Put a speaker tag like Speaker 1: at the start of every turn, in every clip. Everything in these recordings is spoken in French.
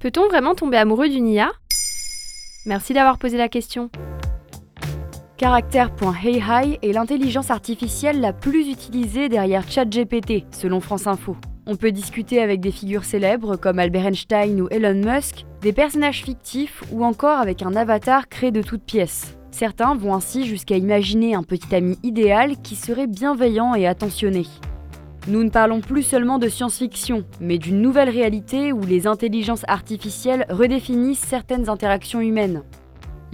Speaker 1: Peut-on vraiment tomber amoureux d'une IA Merci d'avoir posé la question. Caractère.heyhi est l'intelligence artificielle la plus utilisée derrière ChatGPT, selon France Info. On peut discuter avec des figures célèbres comme Albert Einstein ou Elon Musk, des personnages fictifs ou encore avec un avatar créé de toutes pièces. Certains vont ainsi jusqu'à imaginer un petit ami idéal qui serait bienveillant et attentionné. Nous ne parlons plus seulement de science-fiction, mais d'une nouvelle réalité où les intelligences artificielles redéfinissent certaines interactions humaines.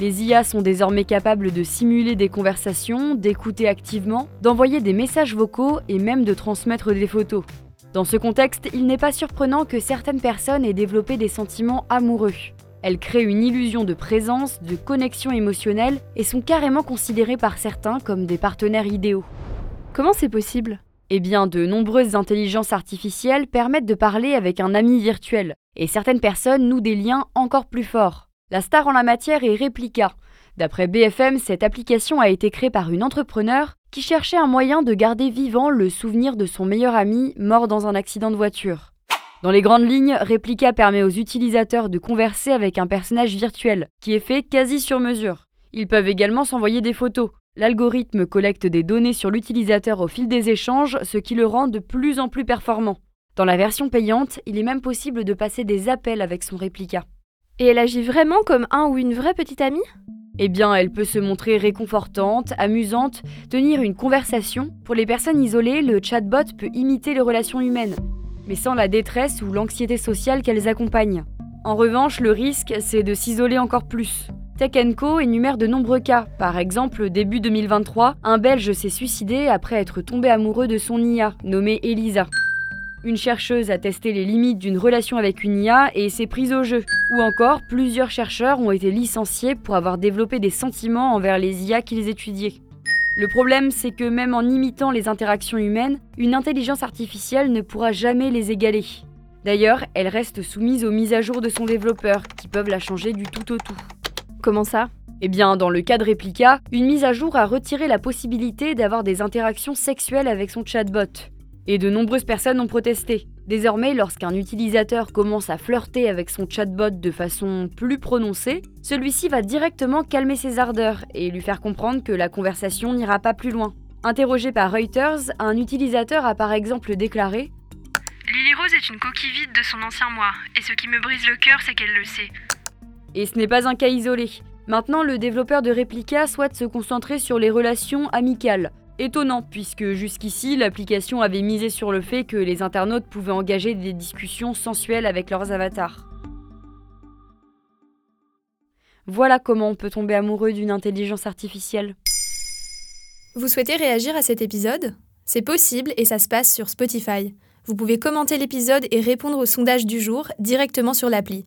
Speaker 1: Les IA sont désormais capables de simuler des conversations, d'écouter activement, d'envoyer des messages vocaux et même de transmettre des photos. Dans ce contexte, il n'est pas surprenant que certaines personnes aient développé des sentiments amoureux. Elles créent une illusion de présence, de connexion émotionnelle et sont carrément considérées par certains comme des partenaires idéaux. Comment c'est possible? Eh bien, de nombreuses intelligences artificielles permettent de parler avec un ami virtuel, et certaines personnes nouent des liens encore plus forts. La star en la matière est Replica. D'après BFM, cette application a été créée par une entrepreneur qui cherchait un moyen de garder vivant le souvenir de son meilleur ami mort dans un accident de voiture. Dans les grandes lignes, Replica permet aux utilisateurs de converser avec un personnage virtuel, qui est fait quasi sur mesure. Ils peuvent également s'envoyer des photos. L'algorithme collecte des données sur l'utilisateur au fil des échanges, ce qui le rend de plus en plus performant. Dans la version payante, il est même possible de passer des appels avec son Replica. Et elle agit vraiment comme un ou une vraie petite amie? Eh bien, elle peut se montrer réconfortante, amusante, tenir une conversation. Pour les personnes isolées, le chatbot peut imiter les relations humaines, mais sans la détresse ou l'anxiété sociale qu'elles accompagnent. En revanche, le risque, c'est de s'isoler encore plus. Tech Co énumère de nombreux cas. Par exemple, début 2023, un Belge s'est suicidé après être tombé amoureux de son IA, nommée Elisa. Une chercheuse a testé les limites d'une relation avec une IA et s'est prise au jeu. Ou encore, plusieurs chercheurs ont été licenciés pour avoir développé des sentiments envers les IA qu'ils étudiaient. Le problème, c'est que même en imitant les interactions humaines, une intelligence artificielle ne pourra jamais les égaler. D'ailleurs, elle reste soumise aux mises à jour de son développeur, qui peuvent la changer du tout au tout. Comment ça? Eh bien, dans le cas de Replica, une mise à jour a retiré la possibilité d'avoir des interactions sexuelles avec son chatbot. Et de nombreuses personnes ont protesté. Désormais, lorsqu'un utilisateur commence à flirter avec son chatbot de façon plus prononcée, celui-ci va directement calmer ses ardeurs et lui faire comprendre que la conversation n'ira pas plus loin. Interrogé par Reuters, un utilisateur a par exemple déclaré
Speaker 2: Lily Rose est une coquille vide de son ancien moi, et ce qui me brise le cœur, c'est qu'elle le sait.
Speaker 1: Et ce n'est pas un cas isolé. Maintenant, le développeur de Replica souhaite se concentrer sur les relations amicales, Étonnant, puisque jusqu'ici, l'application avait misé sur le fait que les internautes pouvaient engager des discussions sensuelles avec leurs avatars. Voilà comment on peut tomber amoureux d'une intelligence artificielle.
Speaker 3: Vous souhaitez réagir à cet épisode? C'est possible et ça se passe sur Spotify. Vous pouvez commenter l'épisode et répondre au sondage du jour directement sur l'appli.